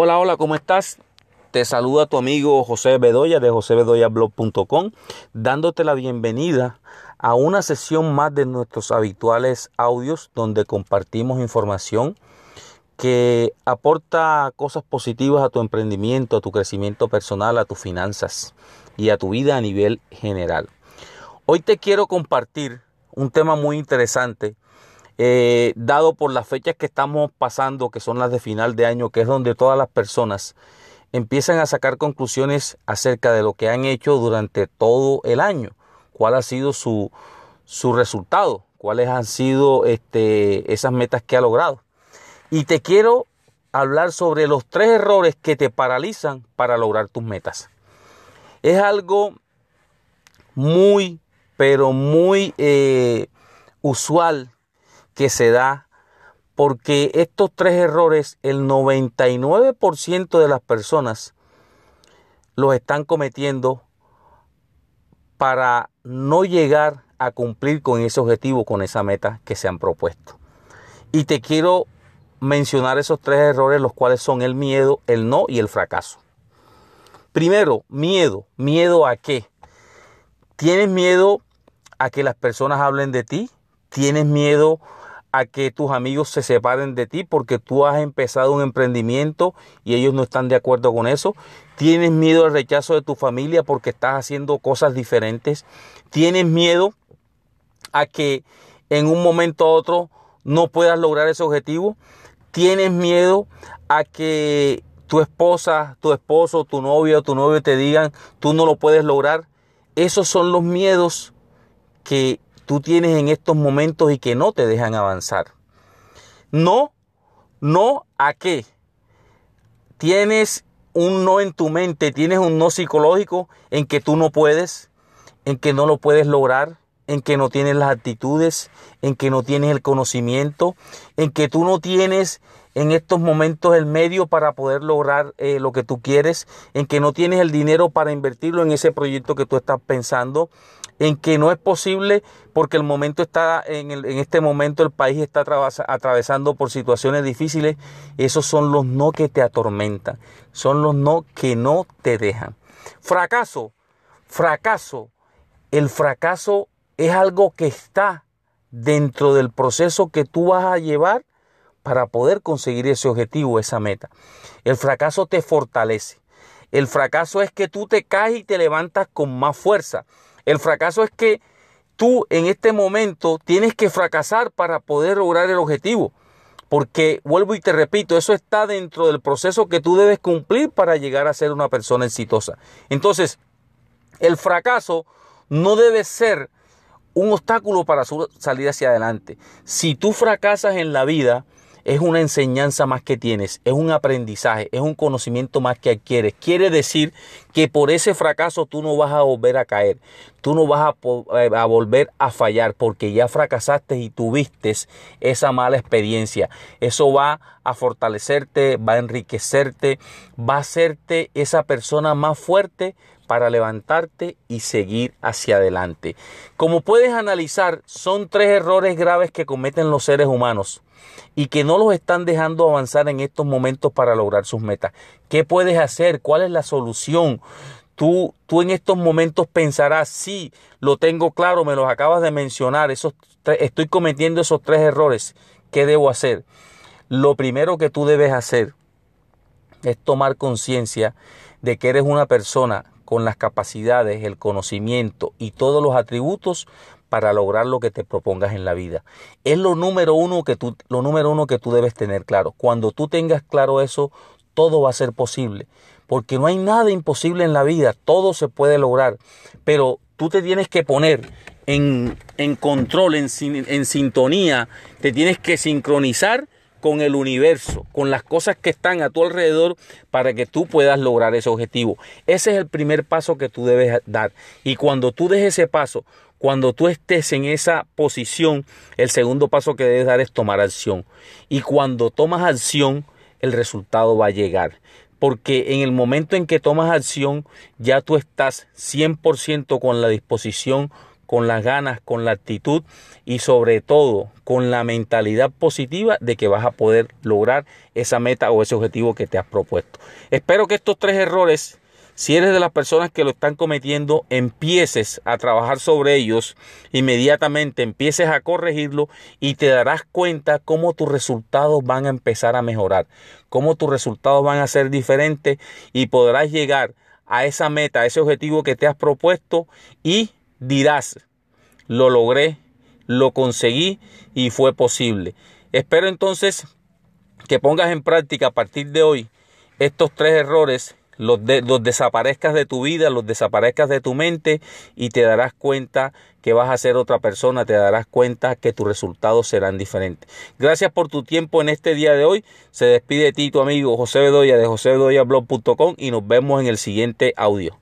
Hola, hola, ¿cómo estás? Te saluda tu amigo José Bedoya de josebedoyablog.com, dándote la bienvenida a una sesión más de nuestros habituales audios donde compartimos información que aporta cosas positivas a tu emprendimiento, a tu crecimiento personal, a tus finanzas y a tu vida a nivel general. Hoy te quiero compartir un tema muy interesante eh, dado por las fechas que estamos pasando, que son las de final de año, que es donde todas las personas empiezan a sacar conclusiones acerca de lo que han hecho durante todo el año, cuál ha sido su, su resultado, cuáles han sido este, esas metas que ha logrado. Y te quiero hablar sobre los tres errores que te paralizan para lograr tus metas. Es algo muy, pero muy eh, usual que se da porque estos tres errores, el 99% de las personas los están cometiendo para no llegar a cumplir con ese objetivo, con esa meta que se han propuesto. Y te quiero mencionar esos tres errores, los cuales son el miedo, el no y el fracaso. Primero, miedo. ¿Miedo a qué? ¿Tienes miedo a que las personas hablen de ti? ¿Tienes miedo a que tus amigos se separen de ti porque tú has empezado un emprendimiento y ellos no están de acuerdo con eso. Tienes miedo al rechazo de tu familia porque estás haciendo cosas diferentes. Tienes miedo a que en un momento u otro no puedas lograr ese objetivo. Tienes miedo a que tu esposa, tu esposo, tu novio o tu novio te digan tú no lo puedes lograr. Esos son los miedos que tú tienes en estos momentos y que no te dejan avanzar. No, no a qué. Tienes un no en tu mente, tienes un no psicológico en que tú no puedes, en que no lo puedes lograr, en que no tienes las actitudes, en que no tienes el conocimiento, en que tú no tienes en estos momentos el medio para poder lograr eh, lo que tú quieres, en que no tienes el dinero para invertirlo en ese proyecto que tú estás pensando, en que no es posible porque el momento está, en, en este momento el país está atravesando por situaciones difíciles, esos son los no que te atormentan, son los no que no te dejan. Fracaso, fracaso, el fracaso es algo que está dentro del proceso que tú vas a llevar para poder conseguir ese objetivo, esa meta. El fracaso te fortalece. El fracaso es que tú te caes y te levantas con más fuerza. El fracaso es que tú en este momento tienes que fracasar para poder lograr el objetivo. Porque vuelvo y te repito, eso está dentro del proceso que tú debes cumplir para llegar a ser una persona exitosa. Entonces, el fracaso no debe ser un obstáculo para salir hacia adelante. Si tú fracasas en la vida, es una enseñanza más que tienes, es un aprendizaje, es un conocimiento más que adquieres. Quiere decir que por ese fracaso tú no vas a volver a caer, tú no vas a, eh, a volver a fallar porque ya fracasaste y tuviste esa mala experiencia. Eso va a fortalecerte, va a enriquecerte, va a hacerte esa persona más fuerte para levantarte y seguir hacia adelante. Como puedes analizar, son tres errores graves que cometen los seres humanos y que no los están dejando avanzar en estos momentos para lograr sus metas. ¿Qué puedes hacer? ¿Cuál es la solución? Tú, tú en estos momentos pensarás, sí, lo tengo claro, me los acabas de mencionar, esos estoy cometiendo esos tres errores. ¿Qué debo hacer? Lo primero que tú debes hacer es tomar conciencia de que eres una persona con las capacidades, el conocimiento y todos los atributos para lograr lo que te propongas en la vida. Es lo número uno que tú, lo número uno que tú debes tener claro. Cuando tú tengas claro eso, todo va a ser posible. Porque no hay nada imposible en la vida, todo se puede lograr. Pero tú te tienes que poner en, en control, en, en sintonía, te tienes que sincronizar con el universo, con las cosas que están a tu alrededor para que tú puedas lograr ese objetivo. Ese es el primer paso que tú debes dar. Y cuando tú des ese paso, cuando tú estés en esa posición, el segundo paso que debes dar es tomar acción. Y cuando tomas acción, el resultado va a llegar. Porque en el momento en que tomas acción, ya tú estás 100% con la disposición con las ganas, con la actitud y sobre todo con la mentalidad positiva de que vas a poder lograr esa meta o ese objetivo que te has propuesto. Espero que estos tres errores si eres de las personas que lo están cometiendo, empieces a trabajar sobre ellos inmediatamente, empieces a corregirlo y te darás cuenta cómo tus resultados van a empezar a mejorar, cómo tus resultados van a ser diferentes y podrás llegar a esa meta, a ese objetivo que te has propuesto y dirás, lo logré, lo conseguí y fue posible. Espero entonces que pongas en práctica a partir de hoy estos tres errores los, desaparezcas de tu vida, los desaparezcas de tu mente y te darás cuenta que vas a ser otra persona, te darás cuenta que tus resultados serán diferentes. Gracias por tu tiempo en este día de hoy. Se despide de ti tu amigo José Bedoya de josebedoyablog.com y nos vemos en el siguiente audio.